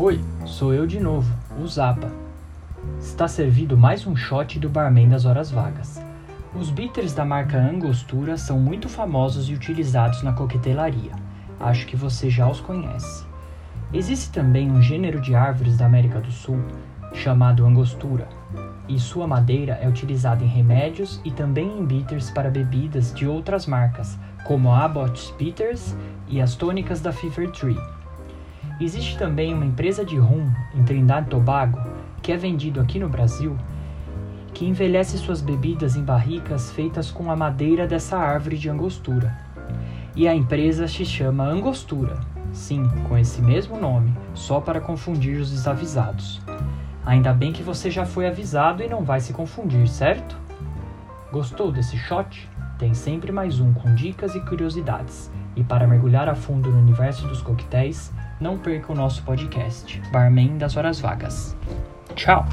Oi, sou eu de novo, o Zapa. Está servido mais um shot do barman das horas vagas. Os bitters da marca Angostura são muito famosos e utilizados na coquetelaria. Acho que você já os conhece. Existe também um gênero de árvores da América do Sul chamado Angostura, e sua madeira é utilizada em remédios e também em bitters para bebidas de outras marcas, como a Abbott Bitters e as tônicas da Fever Tree. Existe também uma empresa de rum em Trindade e Tobago, que é vendido aqui no Brasil, que envelhece suas bebidas em barricas feitas com a madeira dessa árvore de angostura. E a empresa se chama Angostura, sim, com esse mesmo nome, só para confundir os desavisados. Ainda bem que você já foi avisado e não vai se confundir, certo? Gostou desse shot? Tem sempre mais um com dicas e curiosidades. E para mergulhar a fundo no universo dos coquetéis, não perca o nosso podcast, Barman das Horas Vagas. Tchau!